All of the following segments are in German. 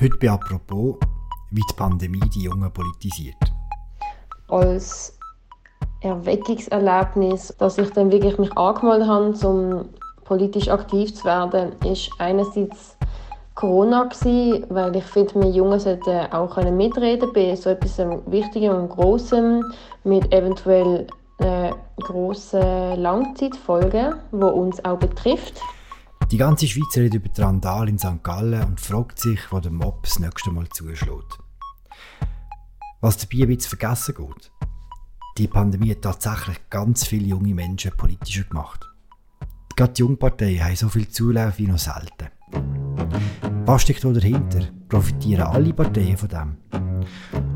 Heute bei «Apropos», wie die Pandemie die Jungen politisiert. Als Erweckungserlebnis, dass ich dann wirklich mich angemeldet habe, um politisch aktiv zu werden, ist einerseits Corona gewesen, weil ich finde, wir Jungen sollten auch mitreden bei so etwas Wichtigem und Großem mit eventuell äh, grossen Langzeitfolgen, die uns auch betrifft. Die ganze Schweiz redet über die Randal in St. Gallen und fragt sich, wo der Mob das nächste Mal zuschlägt. Was dabei ein bisschen vergessen geht. Die Pandemie hat tatsächlich ganz viele junge Menschen politischer gemacht. Gerade die Jungparteien haben so viel Zulauf wie noch selten. Was steckt da dahinter? Profitieren alle Parteien von dem?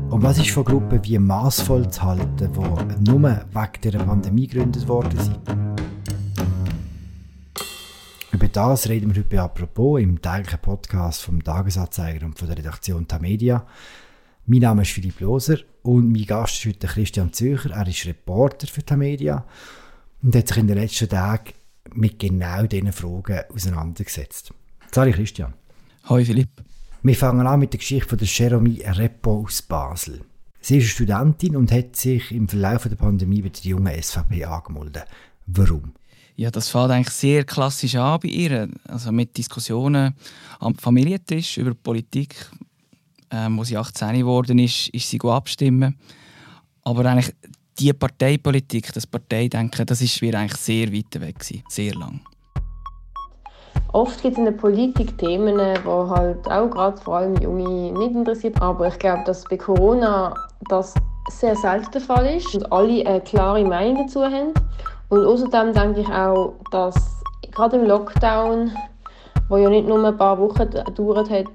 Und was ist von Gruppen wie maßvoll zu halten, die nur wegen der Pandemie gegründet worden sind? Über das reden wir heute bei «Apropos» im täglichen Podcast vom Tagesanzeiger und von der Redaktion Tamedia. Mein Name ist Philipp Loser und mein Gast ist heute Christian Zücher. Er ist Reporter für Tamedia und hat sich in den letzten Tagen mit genau diesen Fragen auseinandergesetzt. Hallo Christian. Hallo Philipp. Wir fangen an mit der Geschichte von der Jeremy Repo aus Basel. Sie ist Studentin und hat sich im Verlauf der Pandemie bei der jungen SVP angemeldet. Warum? Ja, das fängt eigentlich sehr klassisch an bei ihr. Also mit Diskussionen am Familientisch über Politik. Ähm, wo sie 18 geworden ist, ist sie abstimmen. Aber eigentlich die Parteipolitik, das Parteidenken, das ist mir eigentlich sehr weit weg gewesen, sehr lang. Oft gibt es in der Politik Themen, die halt auch gerade vor allem Junge nicht interessieren. Aber ich glaube, dass bei Corona das sehr selten der Fall ist und alle eine klare Meinung dazu haben. Und außerdem denke ich auch, dass gerade im Lockdown, wo ja nicht nur ein paar Wochen gedauert hat,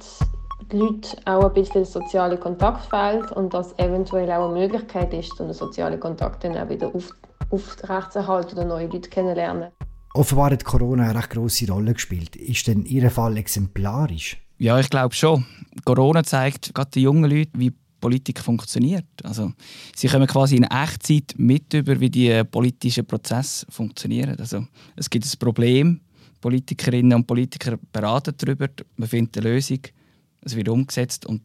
die Leute auch ein bisschen soziale Kontakt fehlt und dass eventuell auch eine Möglichkeit ist, so einen sozialen Kontakt dann auch wieder auf, aufrechtzuerhalten oder neue Leute kennenlernen. Offenbar hat Corona eine recht grosse Rolle gespielt. Ist denn Ihr Fall exemplarisch? Ja, ich glaube schon. Corona zeigt gerade den jungen Leuten, wie Politik funktioniert. Also, sie kommen quasi in Echtzeit mit über, wie die politischen Prozesse funktionieren. Also, es gibt ein Problem, Politikerinnen und Politiker beraten darüber, man findet eine Lösung, es wird umgesetzt und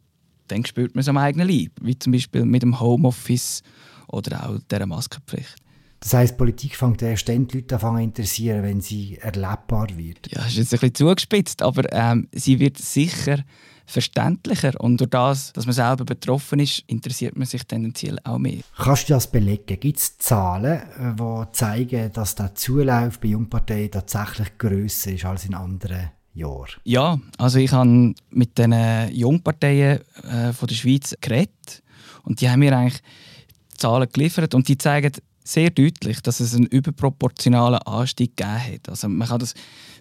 dann spürt man es am eigenen Leib, wie zum Beispiel mit dem Homeoffice oder auch der Maskenpflicht. Das heisst, Politik fängt erst dann die Leute an interessieren, wenn sie erlebbar wird. Ja, das ist jetzt ein bisschen zugespitzt, aber ähm, sie wird sicher verständlicher und durch das, dass man selber betroffen ist, interessiert man sich tendenziell auch mehr. Kannst du das belegen? Gibt es Zahlen, die äh, zeigen, dass der Zulauf bei Jungparteien tatsächlich grösser ist als in anderen Jahren? Ja, also ich habe mit den Jungparteien äh, von der Schweiz geredet und die haben mir eigentlich Zahlen geliefert und die zeigen sehr deutlich, dass es einen überproportionalen Anstieg gegeben hat. Also man kann das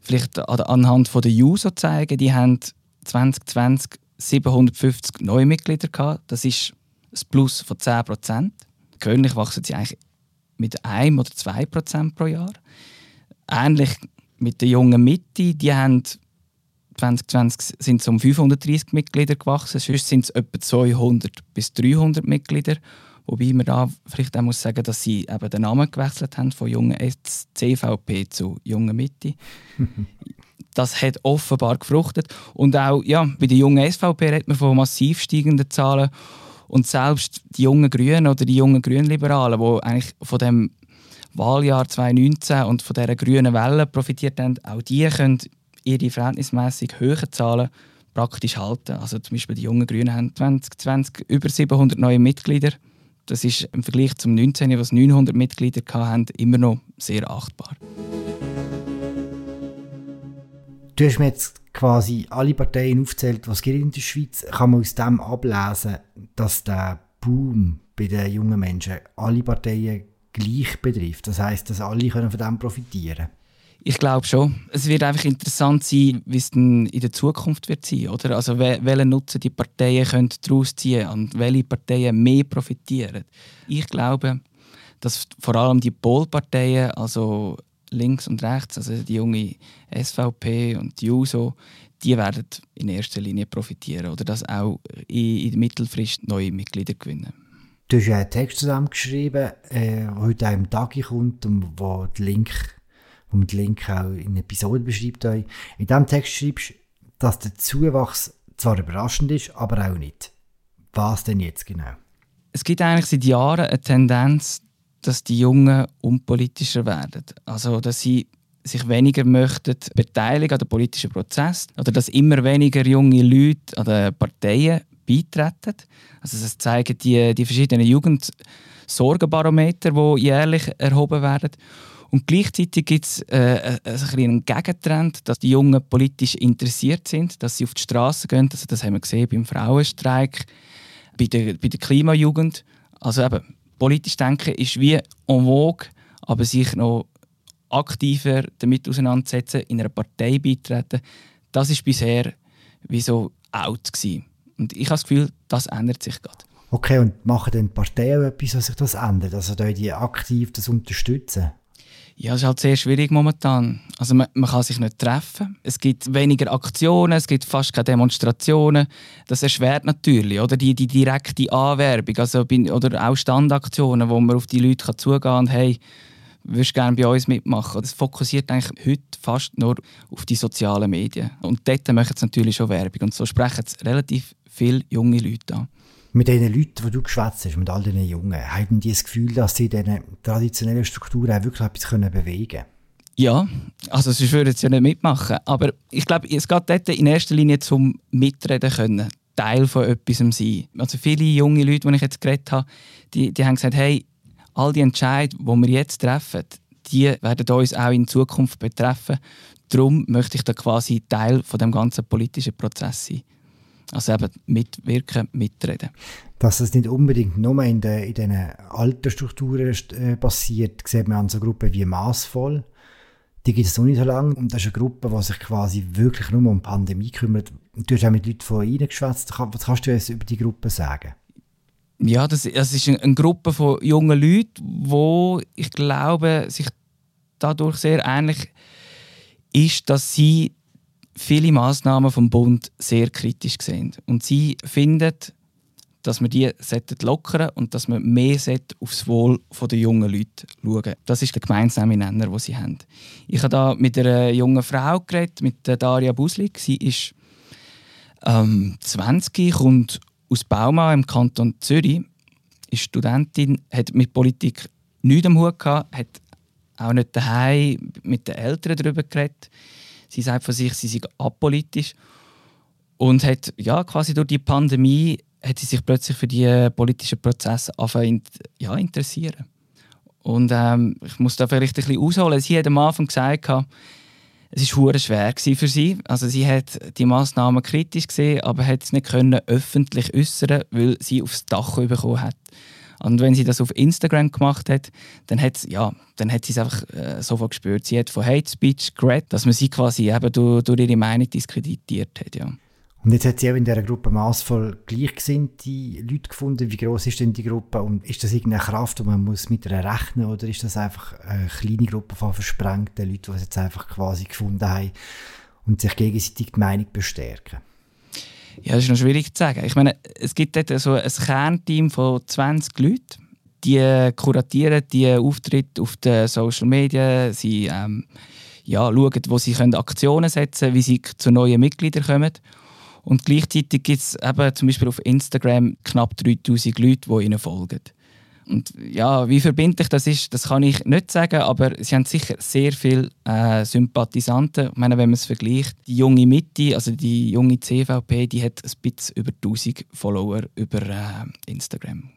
vielleicht anhand der User zeigen. Die haben 2020 750 neue Mitglieder gehabt. Das ist ein Plus von 10 Prozent. Gewöhnlich wachsen sie eigentlich mit 1 oder 2 Prozent pro Jahr. Ähnlich mit der jungen Mitte, die haben 2020 sind es um 530 Mitglieder gewachsen, sonst sind es etwa 200 bis 300 Mitglieder. Wobei man da vielleicht auch muss sagen, dass sie eben den Namen gewechselt haben von jungen CVP zu jungen Mitte. das hat offenbar gefruchtet. Und auch ja, bei der jungen SVP redet man von massiv steigenden Zahlen. Und selbst die jungen Grünen oder die jungen Grünliberalen, die eigentlich von dem Wahljahr 2019 und von dieser grünen Welle profitiert haben, auch die können ihre verhältnismäßig hohen Zahlen praktisch halten. Also zum Beispiel die jungen Grünen haben 2020 über 700 neue Mitglieder das ist im Vergleich zum 19, was 900 Mitglieder hatten, immer noch sehr achtbar. Du hast mir jetzt quasi alle Parteien aufgezählt, was es in der Schweiz. Kann man aus dem ablesen, dass der Boom bei den jungen Menschen alle Parteien gleich betrifft? Das heißt, dass alle können von dem profitieren können? Ich glaube schon. Es wird einfach interessant sein, wie es in der Zukunft wird sein, oder? Also welchen Nutzen die Parteien können daraus ziehen und welche Parteien mehr profitieren. Ich glaube, dass vor allem die Polparteien, also links und rechts, also die junge SVP und die JUSO, die werden in erster Linie profitieren oder dass auch in, in Mittelfrist neue Mitglieder gewinnen. Du hast einen Text zusammengeschrieben, äh, der heute im Tag kommt wo der Link wo den Link auch in der Episode beschreibt. In diesem Text schreibst dass der Zuwachs zwar überraschend ist, aber auch nicht. Was denn jetzt genau? Es gibt eigentlich seit Jahren eine Tendenz, dass die Jungen unpolitischer werden. Also, dass sie sich weniger möchten beteiligen an den politischen Prozess oder dass immer weniger junge Leute an den Parteien beitreten. Also das zeigen die, die verschiedenen Jugendsorgenbarometer, die jährlich erhoben werden. Und gleichzeitig gibt es äh, einen Gegentrend, dass die Jungen politisch interessiert sind, dass sie auf die Straße gehen. Also das haben wir gesehen beim Frauenstreik, bei der, bei der Klimajugend. Also eben, politisch denken ist wie en vogue, aber sich noch aktiver damit auseinandersetzen, in einer Partei beitreten, das ist bisher wie so out gewesen. Und ich habe das Gefühl, das ändert sich gerade. Okay, und machen dann Parteien etwas, dass sich das ändert? Also die aktiv das unterstützen? Ja, es ist halt sehr schwierig momentan. Also man, man, kann sich nicht treffen. Es gibt weniger Aktionen, es gibt fast keine Demonstrationen. Das erschwert natürlich, oder? Die, die direkte Anwerbung, also, oder auch Standaktionen, wo man auf die Leute zugehen kann und hey, würdest gerne bei uns mitmachen? Das fokussiert eigentlich heute fast nur auf die sozialen Medien. Und dort machen sie natürlich schon Werbung. Und so sprechen es relativ viele junge Leute an. Mit den Leuten, die du geschwätzt hast, mit all diesen Jungen, haben die das Gefühl, dass sie in diesen traditionellen Strukturen auch wirklich etwas bewegen können? Ja, also sie würden es ja nicht mitmachen. Aber ich glaube, es geht dort in erster Linie zum Mitreden können. Teil von etwas sein. Also viele junge Leute, die ich jetzt geredet habe, die, die haben gesagt, hey, all die Entscheidungen, die wir jetzt treffen, die werden uns auch in Zukunft betreffen. Darum möchte ich da quasi Teil von dem ganzen politischen Prozess sein. Also eben mitwirken, mitreden. Dass das nicht unbedingt nur in, den, in diesen Altersstrukturen äh, passiert, sieht man an so Gruppen wie Maßvoll. Die gibt es noch nicht so lange. Und das ist eine Gruppe, die sich quasi wirklich nur um die Pandemie kümmert. du hast auch mit Leuten von ihnen geschwätzt. Was kannst du jetzt über die Gruppe sagen? Ja, das, das ist eine Gruppe von jungen Leuten, wo ich glaube, sich dadurch sehr ähnlich ist, dass sie viele Maßnahmen vom Bund sehr kritisch sehen. Und sie finden, dass man die lockern und dass man mehr aufs Wohl der jungen Leute schauen Das ist der gemeinsame Nenner, den sie haben. Ich habe da mit einer jungen Frau geredet, mit Daria Buslik. Sie ist ähm, 20, kommt aus Bauma im Kanton Zürich, ist Studentin, hat mit Politik nichts am Hut gehabt, hat auch nicht daheim mit den Eltern darüber geredet. Sie sagt von sich, sie sei apolitisch und hat ja quasi durch die Pandemie hat sie sich plötzlich für die politischen Prozesse anfangen ja, interessieren. Und ähm, ich muss da vielleicht ein bisschen ausholen. Sie hat am Anfang gesagt, es war schwer für sie. Also sie hat die Massnahmen kritisch gesehen, aber hat es nicht können öffentlich äußern, weil sie aufs Dach bekommen hat. Und wenn sie das auf Instagram gemacht hat, dann hat, ja, dann hat sie es einfach äh, sofort gespürt. Sie hat von Hate Speech geredet, dass man sie quasi eben durch, durch ihre Meinung diskreditiert hat. Ja. Und jetzt hat sie auch in dieser Gruppe maßvoll gleichgesinnte Leute gefunden. Wie groß ist denn die Gruppe und ist das irgendeine Kraft, und man muss mit ihr rechnen oder ist das einfach eine kleine Gruppe von versprengten Leuten, die es jetzt einfach quasi gefunden haben und sich gegenseitig die Meinung bestärken? Ja, das ist noch schwierig zu sagen. Ich meine, es gibt dort so ein Kernteam von 20 Leuten, die kuratieren die Auftritte auf den Social Media, sie ähm, ja, schauen, wo sie Aktionen setzen können, wie sie zu neuen Mitgliedern kommen. Und gleichzeitig gibt es zum Beispiel auf Instagram knapp 3000 Leute, die ihnen folgen. Und ja, wie verbindlich das ist, das kann ich nicht sagen, aber sie haben sicher sehr viele äh, Sympathisanten. Ich meine, wenn man es vergleicht, die junge Mitte, also die junge CVP, die hat ein bisschen über 1000 Follower über äh, Instagram.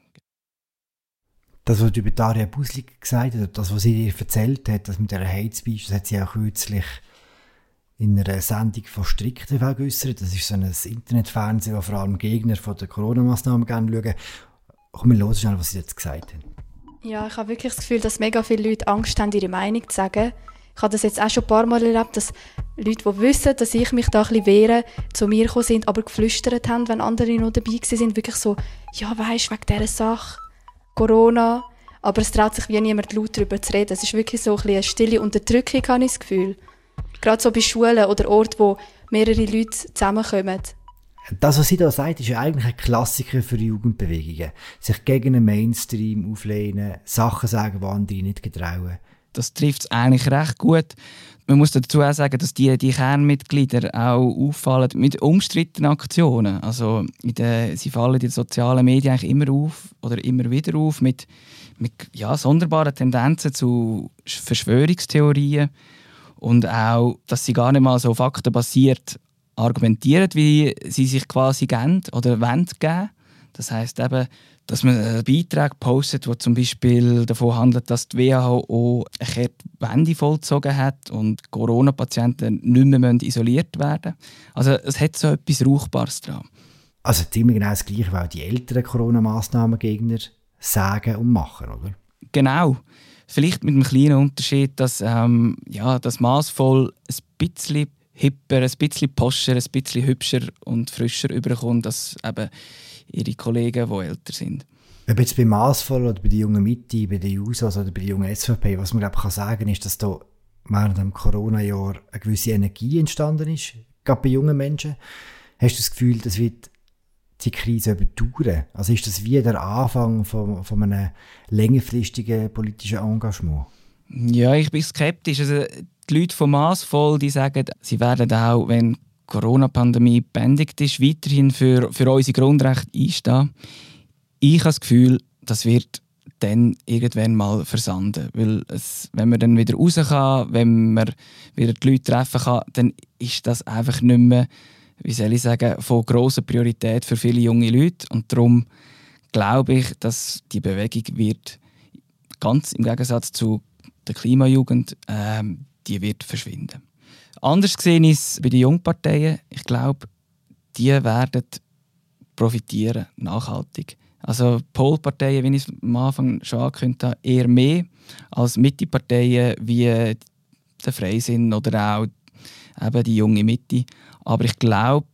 Das, was du über Daria Buslik gesagt hast, das, was sie dir erzählt hat, das mit der Hate Speech, das hat sie auch kürzlich in einer Sendung von Strick TV geäußert. Das ist so ein Internetfernsehen, wo vor allem Gegner von der Corona-Massnahmen schauen. Komm, wir hören schnell, was sie jetzt gesagt haben. Ja, ich habe wirklich das Gefühl, dass mega viele Leute Angst haben, ihre Meinung zu sagen. Ich habe das jetzt auch schon ein paar Mal erlebt, dass Leute, die wissen, dass ich mich da ein bisschen wehre, zu mir gekommen sind, aber geflüstert haben, wenn andere noch dabei sind, wirklich so, ja, weisst, wegen dieser Sache, Corona, aber es traut sich wie niemand laut darüber zu reden. Es ist wirklich so ein bisschen eine stille Unterdrückung, habe ich das Gefühl. Gerade so bei Schulen oder Orten, wo mehrere Leute zusammenkommen. Das, was sie da sagt, ist ja eigentlich ein Klassiker für Jugendbewegungen. Sich gegen einen Mainstream auflehnen, Sachen sagen, die andere nicht getrauen. Das trifft es eigentlich recht gut. Man muss dazu auch sagen, dass die, die Kernmitglieder auch auffallen mit umstrittenen Aktionen. Also der, sie fallen in den sozialen Medien eigentlich immer auf oder immer wieder auf mit, mit ja, sonderbaren Tendenzen zu Verschwörungstheorien und auch, dass sie gar nicht mal so faktenbasiert argumentieren, wie sie sich quasi geben oder wollen geben. Das heißt eben, dass man einen Beitrag postet, der zum Beispiel davon handelt, dass die WHO eine Wende vollzogen hat und Corona-Patienten nicht mehr isoliert werden müssen. Also es hat so etwas Rauchbares dran. Also ziemlich genau das Gleiche, weil die älteren Corona-Massnahmengegner sagen und machen, oder? Genau. Vielleicht mit einem kleinen Unterschied, dass ähm, ja, das maßvoll ein bisschen hipper, ein bisschen poscher, ein bisschen hübscher und frischer überkommt, als eben ihre Kollegen, die älter sind. Ob jetzt bei Maßvoll oder bei der jungen Mitte, bei den Jusos oder bei der jungen SVP, was man glaube kann sagen ist, dass da während dem Corona-Jahr eine gewisse Energie entstanden ist, gerade bei jungen Menschen. Hast du das Gefühl, das wird die Krise überdauern? Also ist das wie der Anfang von, von einem längerfristigen politischen Engagement? Ja, ich bin skeptisch. Also, die Leute von Maßvoll, die sagen, sie werden auch, wenn Corona-Pandemie beendigt ist, weiterhin für, für unsere Grundrechte einstehen. Ich habe das Gefühl, das wird dann irgendwann mal versanden. Weil es, wenn man dann wieder raus kann, wenn man wieder die Leute treffen kann, dann ist das einfach nicht mehr, wie soll ich sagen, von grosser Priorität für viele junge Leute. Und darum glaube ich, dass die Bewegung wird, ganz im Gegensatz zu der Klimajugend, ähm, die wird verschwinden. Anders gesehen ist bei den Jungparteien, ich glaube, die werden profitieren, nachhaltig. Also Polparteien, wie ich es am Anfang schon angekündigt habe, eher mehr als Mitteparteien wie der Freisinn oder auch eben die junge Mitte. Aber ich glaube,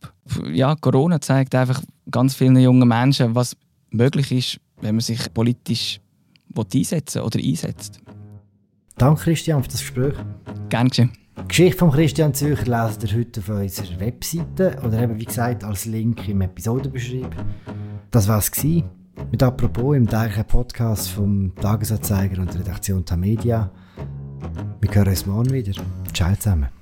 ja, Corona zeigt einfach ganz vielen jungen Menschen, was möglich ist, wenn man sich politisch einsetzen oder einsetzt. Danke Christian für das Gespräch. Gerne geschehen. Die Geschichte von Christian Zürcher leset ihr heute auf unserer Webseite oder eben wie gesagt als Link im Episodenbeschrieb. Das war es mit apropos im täglichen Podcast vom Tagesanzeiger und der Redaktion Tamedia. Wir hören uns morgen wieder. Ciao zusammen.